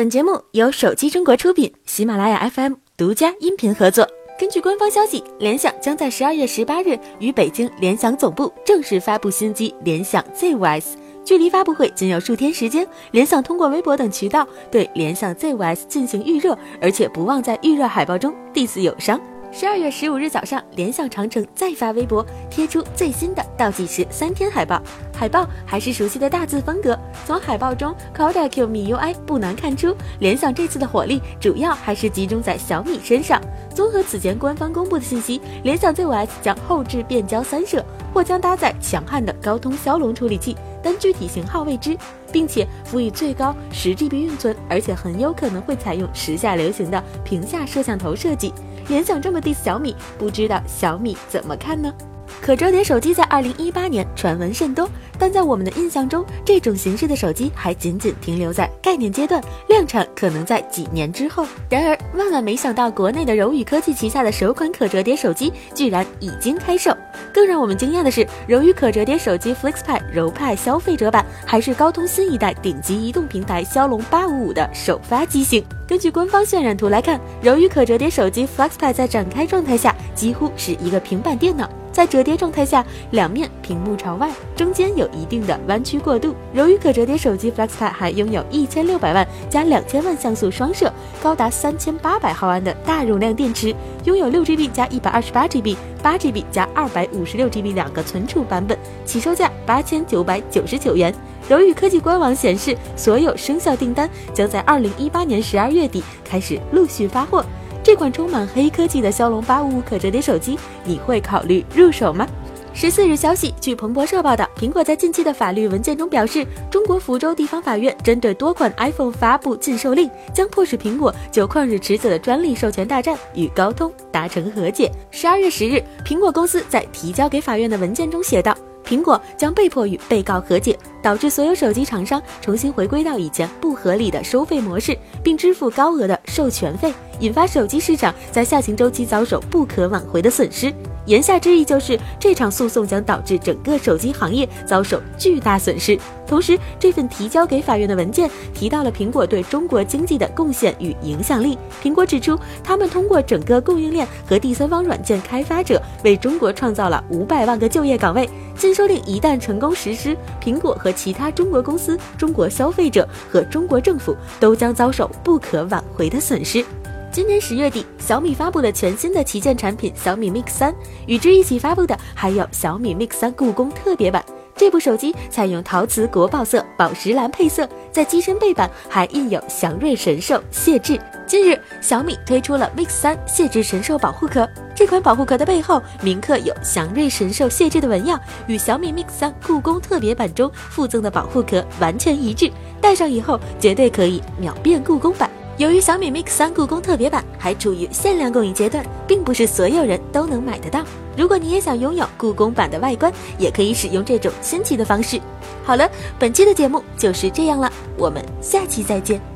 本节目由手机中国出品，喜马拉雅 FM 独家音频合作。根据官方消息，联想将在十二月十八日于北京联想总部正式发布新机联想 Z5S。距离发布会仅有数天时间，联想通过微博等渠道对联想 Z5S 进行预热，而且不忘在预热海报中 diss 友商。十二月十五日早上，联想长城再发微博，贴出最新的倒计时三天海报。海报还是熟悉的大字风格。从海报中 c o d a Q MIUI 不难看出，联想这次的火力主要还是集中在小米身上。综合此前官方公布的信息，联想 Z5S 将后置变焦三摄，或将搭载强悍的高通骁龙处理器，但具体型号未知，并且辅以最高十 GB 运存，而且很有可能会采用时下流行的屏下摄像头设计。联想这么 diss 小米，不知道小米怎么看呢？可折叠手机在二零一八年传闻甚多，但在我们的印象中，这种形式的手机还仅仅停留在概念阶段，量产可能在几年之后。然而，万万没想到，国内的柔宇科技旗下的首款可折叠手机居然已经开售。更让我们惊讶的是，柔宇可折叠手机 FlexPad 柔派消费者版还是高通新一代顶级移动平台骁龙八五五的首发机型。根据官方渲染图来看，柔宇可折叠手机 FlexPad 在展开状态下几乎是一个平板电脑。在折叠状态下，两面屏幕朝外，中间有一定的弯曲过渡。柔宇可折叠手机 FlexPad 还拥有一千六百万加两千万像素双摄，高达三千八百毫安的大容量电池，拥有六 GB 加一百二十八 GB、八 GB 加二百五十六 GB 两个存储版本，起售价八千九百九十九元。柔宇科技官网显示，所有生效订单将在二零一八年十二月底开始陆续发货。这款充满黑科技的骁龙八五五可折叠手机，你会考虑入手吗？十四日消息，据彭博社报道，苹果在近期的法律文件中表示，中国福州地方法院针对多款 iPhone 发布禁售令，将迫使苹果就旷日持久的专利授权大战与高通达成和解。十二月十日，苹果公司在提交给法院的文件中写道。苹果将被迫与被告和解，导致所有手机厂商重新回归到以前不合理的收费模式，并支付高额的授权费，引发手机市场在下行周期遭受不可挽回的损失。言下之意就是，这场诉讼将导致整个手机行业遭受巨大损失。同时，这份提交给法院的文件提到了苹果对中国经济的贡献与影响力。苹果指出，他们通过整个供应链和第三方软件开发者，为中国创造了五百万个就业岗位。禁售令一旦成功实施，苹果和其他中国公司、中国消费者和中国政府都将遭受不可挽回的损失。今年十月底，小米发布了全新的旗舰产品小米 Mix 三，与之一起发布的还有小米 Mix 三故宫特别版。这部手机采用陶瓷国宝色宝石蓝配色，在机身背板还印有祥瑞神兽谢志。近日，小米推出了 Mix 三谢志神兽保护壳，这款保护壳的背后铭刻有祥瑞神兽谢志的纹样，与小米 Mix 三故宫特别版中附赠的保护壳完全一致，戴上以后绝对可以秒变故宫版。由于小米 Mix 三故宫特别版还处于限量供应阶段，并不是所有人都能买得到。如果你也想拥有故宫版的外观，也可以使用这种新奇的方式。好了，本期的节目就是这样了，我们下期再见。